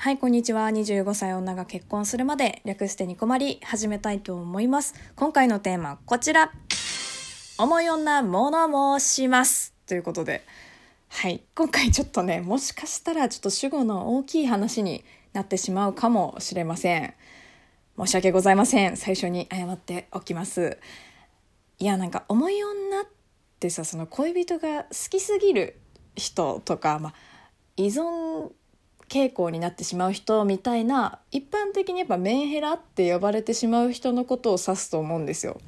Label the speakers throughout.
Speaker 1: はい、こんにちは。25歳女が結婚するまで略してニコマリ始めたいと思います。今回のテーマこちら。思い女物申します。ということで。はい、今回ちょっとね、もしかしたらちょっと主語の大きい話になってしまうかもしれません。申し訳ございません。最初に謝っておきます。いや、なんか思い女ってさ、その恋人が好きすぎる人とか、まあ、依存傾向になってしまう人みたいな一般的にやっぱメンヘラって呼ばれてしまう人のことを指すと思うんですよ。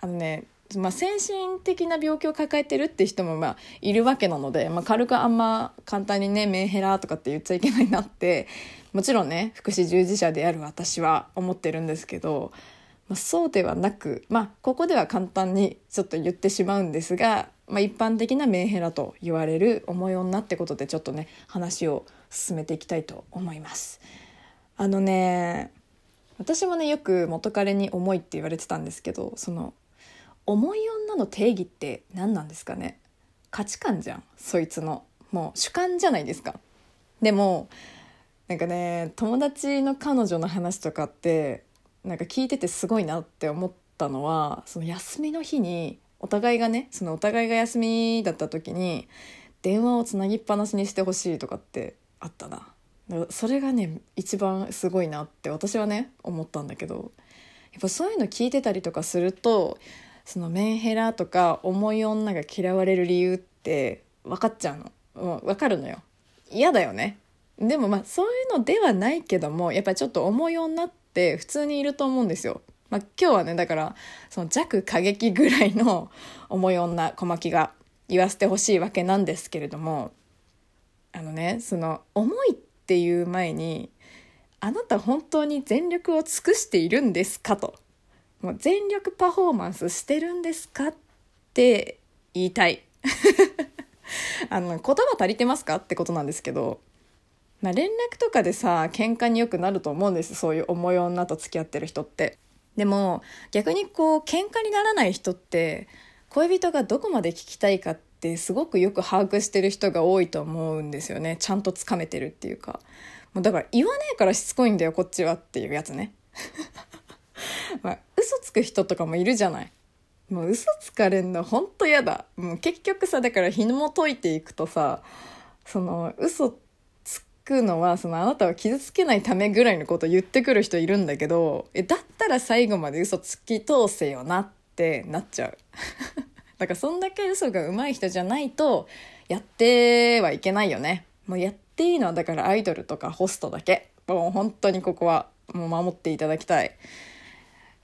Speaker 1: あのねまあ、精神的な病気を抱えてるって人もまあいるわけなので、まあ、軽くあんま簡単にねメンヘラとかって言っちゃいけないなってもちろんね福祉従事者である私は思ってるんですけど、まあ、そうではなくまあここでは簡単にちょっと言ってしまうんですが、まあ、一般的なメンヘラと言われる重い女ってことでちょっとね話を進めていきたいと思います。あのね私もねよく元彼に重いって言われてたんですけどその重い女の定義って何なんですかね？価値観じゃんそいつの。もう主観じゃないですか。でもなんかね友達の彼女の話とかってなんか聞いててすごいなって思ったのはその休みの日にお互いがねそのお互いが休みだった時に電話をつなぎっぱなしにしてほしいとかってあったな。それがね一番すごいなって私はね思ったんだけどやっぱそういうの聞いてたりとかするとそのメンヘラとか重い女が嫌われる理由って分かっちゃうの、うん、分かるのよ。嫌だよね。でもまあそういうのではないけどもやっぱりちょっと重い女って普通にいると思うんですよ、まあ、今日はねだからその弱過激ぐらいの重い女小牧が言わせてほしいわけなんですけれどもあのねその重いっていう前にあなた本当に全力を尽くしているんですかと。もう全力パフォーマンスしてるんですかって言いたい。あの言葉足りてますかってことなんですけど、まあ、連絡とかでさ喧嘩によくなると思うんですそういう重い女と付き合ってる人って。でも逆にこう喧嘩にならない人って恋人がどこまで聞きたいかってすごくよく把握してる人が多いと思うんですよね。ちゃんとつかめてるっていうか。もうだから言わねえからしつこいんだよこっちはっていうやつね。まあ、嘘つく人とかもいるじゃない。もう嘘つかれんのほんと嫌だ。もう結局さだから日も解いていくとさその嘘つくのはそのあなたを傷つけないためぐらいのこと言ってくる人いるんだけどえだったら最後まで嘘つき通せよなってなっちゃう。だからそんだけ嘘が上手い人じゃないとやってはいけないよね。もうやっていいのはだからアイドルとかホストだけ。もう本当にここはもう守っていただきたい。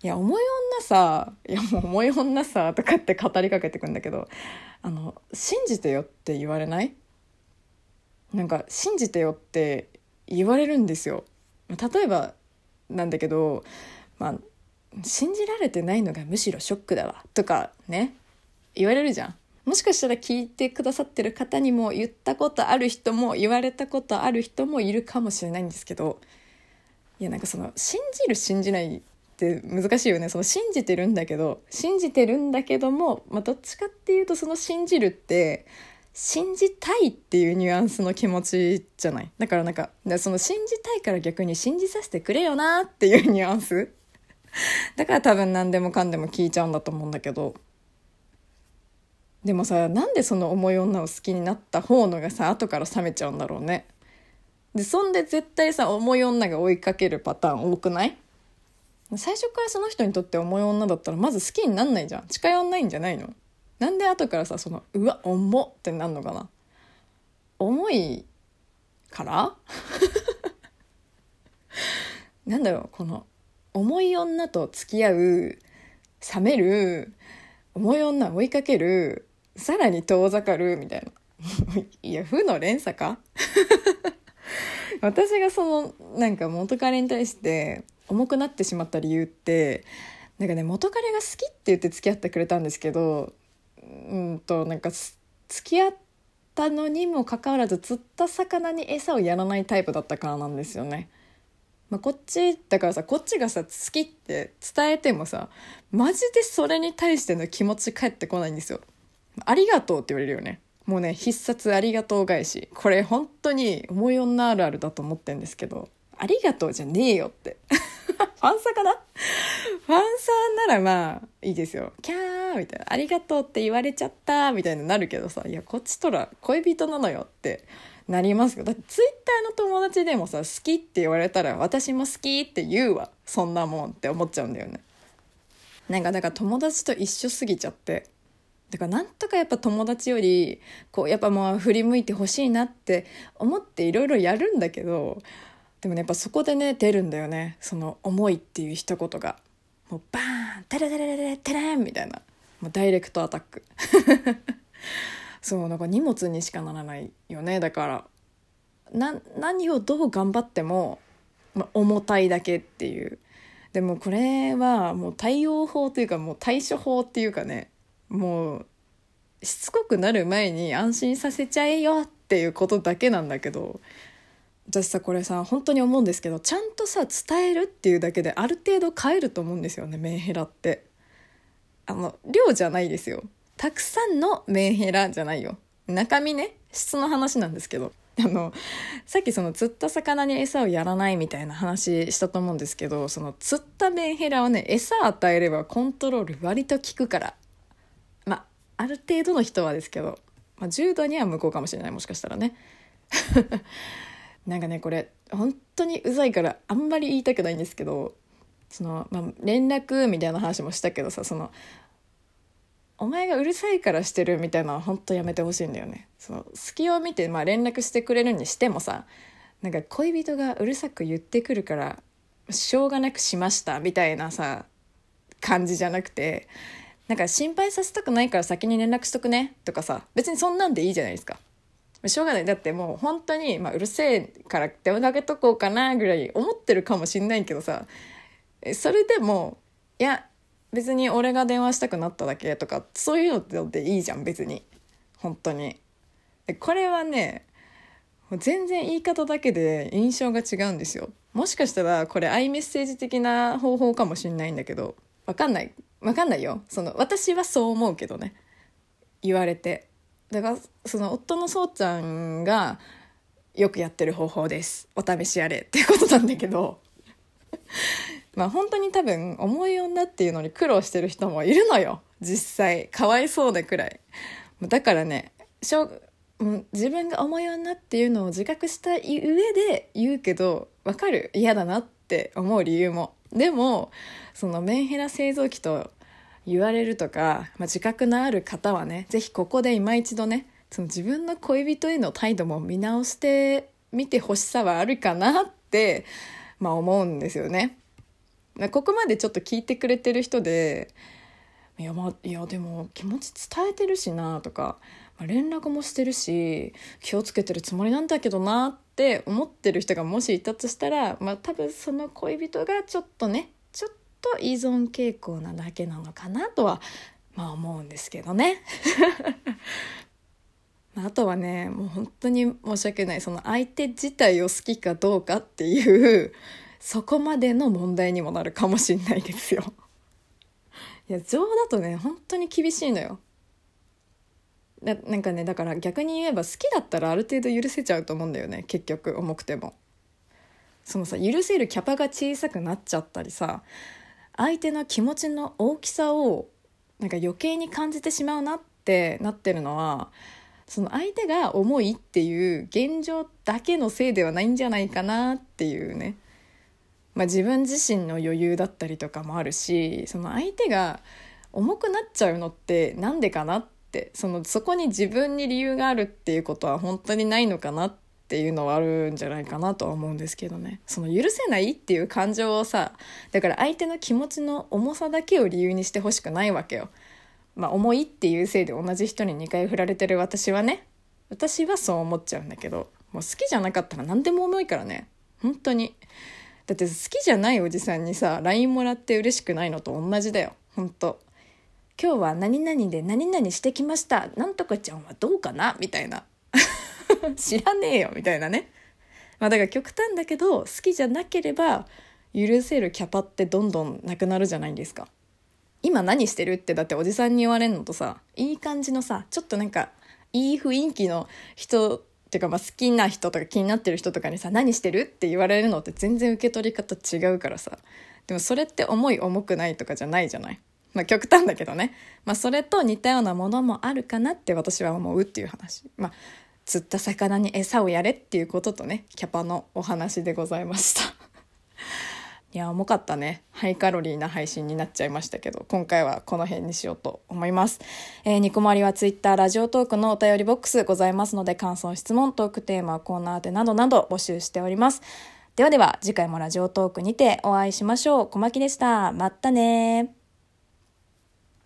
Speaker 1: いや、重い女さ、いや、もう重い女さ、とかって語りかけてくんだけど、あの、信じてよって言われない？なんか、信じてよって言われるんですよ。例えば、なんだけど、まあ、信じられてないのがむしろショックだわ、とかね、言われるじゃん。もしかしたら聞いてくださってる方にも言ったことある人も言われたことある人もいるかもしれないんですけど、いや、なんかその、信じる信じないって難しいよね。その信じてるんだけど信じてるんだけども、まあ、どっちかっていうとその信じるって信じたいっていうニュアンスの気持ちじゃない？だからなんかその信じたいから逆に信じさせてくれよなっていうニュアンス。だから多分何でもかんでも聞いちゃうんだと思うんだけど。でもさなんでその重い女を好きになった方のがさ後から冷めちゃうんだろうね。でそんで絶対さ重い女が追いかけるパターン多くない？最初からその人にとって重い女だったらまず好きになんないじゃん。近寄んないんじゃないの？なんで後からさそのうわ重っってなんのかな？重いから？なんだろうこの重い女と付き合う冷める重い女追いかけるさらに遠ざかるみたいな いや負の連鎖か？私がそのなんか元彼に対して重くなってしまった理由ってなんかね元彼が好きって言って付き合ってくれたんですけどうんとなんか付き合ったのにもかかわらず釣った魚に餌をやらないタイプだったからなんですよね。まあ、こっちだからさこっちがさ好きって伝えてもさマジでそれに対しての気持ち返ってこないんですよ。ありがとうって言われるよね。もうね必殺ありがとう返し。これ本当に思い女あるあるだと思ってんですけどありがとうじゃねえよって。ファンサかな？ファンサならまあいいですよ。キャーみたいな。ありがとうって言われちゃったみたいになるけどさいやこっちとら恋人なのよってなりますよ。だってツイッターの友達でもさ好きって言われたら私も好きって言うわ。そんなもんって思っちゃうんだよね。なんかだから友達と一緒すぎちゃってだからなんとかやっぱ友達よりこうやっぱもう振り向いてほしいなって思っていろいろやるんだけどでもねやっぱそこでね出るんだよね。その「思い」っていう一言が。もうバーンテレテレテレテレンみたいな。もうダイレクトアタック。そうなんか荷物にしかならないよね。だからな何をどう頑張っても、まあ、重たいだけっていう。でもこれはもう対応法というかもう対処法っていうかね。もうしつこくなる前に安心させちゃえよっていうことだけなんだけど私さこれさ本当に思うんですけどちゃんとさ伝えるっていうだけである程度変えると思うんですよねメンヘラって。あの量じゃないですよ。たくさんのメンヘラじゃないよ。中身ね質の話なんですけど。あのさっきその釣った魚に餌をやらないみたいな話したと思うんですけどその釣ったメンヘラはね餌与えればコントロール割と効くから。ある程度の人はですけど、まあ、重度には無効かもしれないもしかしたらね。なんかねこれ本当にうざいからあんまり言いたくないんですけどその、まあ、連絡みたいな話もしたけどさそのお前がうるさいからしてるみたいなのは本当やめてほしいんだよね。その隙を見て、まあ、連絡してくれるにしてもさなんか恋人がうるさく言ってくるからしょうがなくしましたみたいなさ感じじゃなくてなんか心配させたくないから先に連絡しとくねとかさ別にそんなんでいいじゃないですか。しょうがない。だってもう本当に、まあ、うるせえから電話かけとこうかなぐらい思ってるかもしんないけどさそれでもいや別に俺が電話したくなっただけとかそういうのっていいじゃん別に。本当に。でこれはね全然言い方だけで印象が違うんですよ。もしかしたらこれアイメッセージ的な方法かもしんないんだけどわかんない。わかんないよ。その私はそう思うけどね。言われて。だからその夫のそうちゃんがよくやってる方法です。お試しあれっていうことなんだけど。まあ本当に多分重い女っていうのに苦労してる人もいるのよ。実際。かわいそうでくらい。だからねしょ自分が重い女っていうのを自覚した上で言うけどわかる？嫌だなって思う理由もでもそのメンヘラ製造機と言われるとか、まあ、自覚のある方はね是非ここで今一度ねその自分の恋人への態度も見直してみてほしさはあるかなって、まあ、思うんですよね。ここまでちょっと聞いてくれてる人でいや,、まあ、いやでも気持ち伝えてるしなとか、連絡もしてるし気をつけてるつもりなんだけどなって思ってる人がもしいたとしたら、まあ、多分その恋人がちょっとねちょっと依存傾向なだけなのかなとはまあ思うんですけどね。あとはねもう本当に申し訳ないその相手自体を好きかどうかっていうそこまでの問題にもなるかもしんないですよ。いや情だとね本当に厳しいのよ。ななんかねだから逆に言えば好きだったらある程度許せちゃうと思うんだよね結局重くても。そのさ許せるキャパが小さくなっちゃったりさ相手の気持ちの大きさをなんか余計に感じてしまうなってなってるのはその相手が重いっていう現状だけのせいではないんじゃないかなっていうね、まあ、自分自身の余裕だったりとかもあるしその相手が重くなっちゃうのってなんでかなってそのそこに自分に理由があるっていうことは本当にないのかなっっていうのはあるんじゃないかなとは思うんですけどね。その許せないっていう感情をさだから相手の気持ちの重さだけを理由にしてほしくないわけよ。まあ重いっていうせいで同じ人に2回振られてる私はね。私はそう思っちゃうんだけどもう好きじゃなかったら何でも重いからね。本当に。だって好きじゃないおじさんにさ LINE もらって嬉しくないのと同じだよ。本当。今日は何々で何々してきました。なんとかちゃんはどうかな？みたいな。知らねえよみたいなね。まあだから極端だけど好きじゃなければ許せるキャパってどんどんなくなるじゃないですか。今何してるってだっておじさんに言われるのとさいい感じのさちょっとなんかいい雰囲気の人っていうかまあ好きな人とか気になってる人とかにさ何してるって言われるのって全然受け取り方違うからさ。でもそれって重い重くないとかじゃないじゃない？まあ極端だけどね。まあそれと似たようなものもあるかなって私は思うっていう話。まあ釣った魚に餌をやれっていうこととねキャパのお話でございました。いや重かったね。ハイカロリーな配信になっちゃいましたけど今回はこの辺にしようと思います、えー、ニコマリはツイッターラジオトークのお便りボックスございますので感想質問トークテーマコーナーでなどなど募集しております。ではでは次回もラジオトークにてお会いしましょう。小牧でした。またね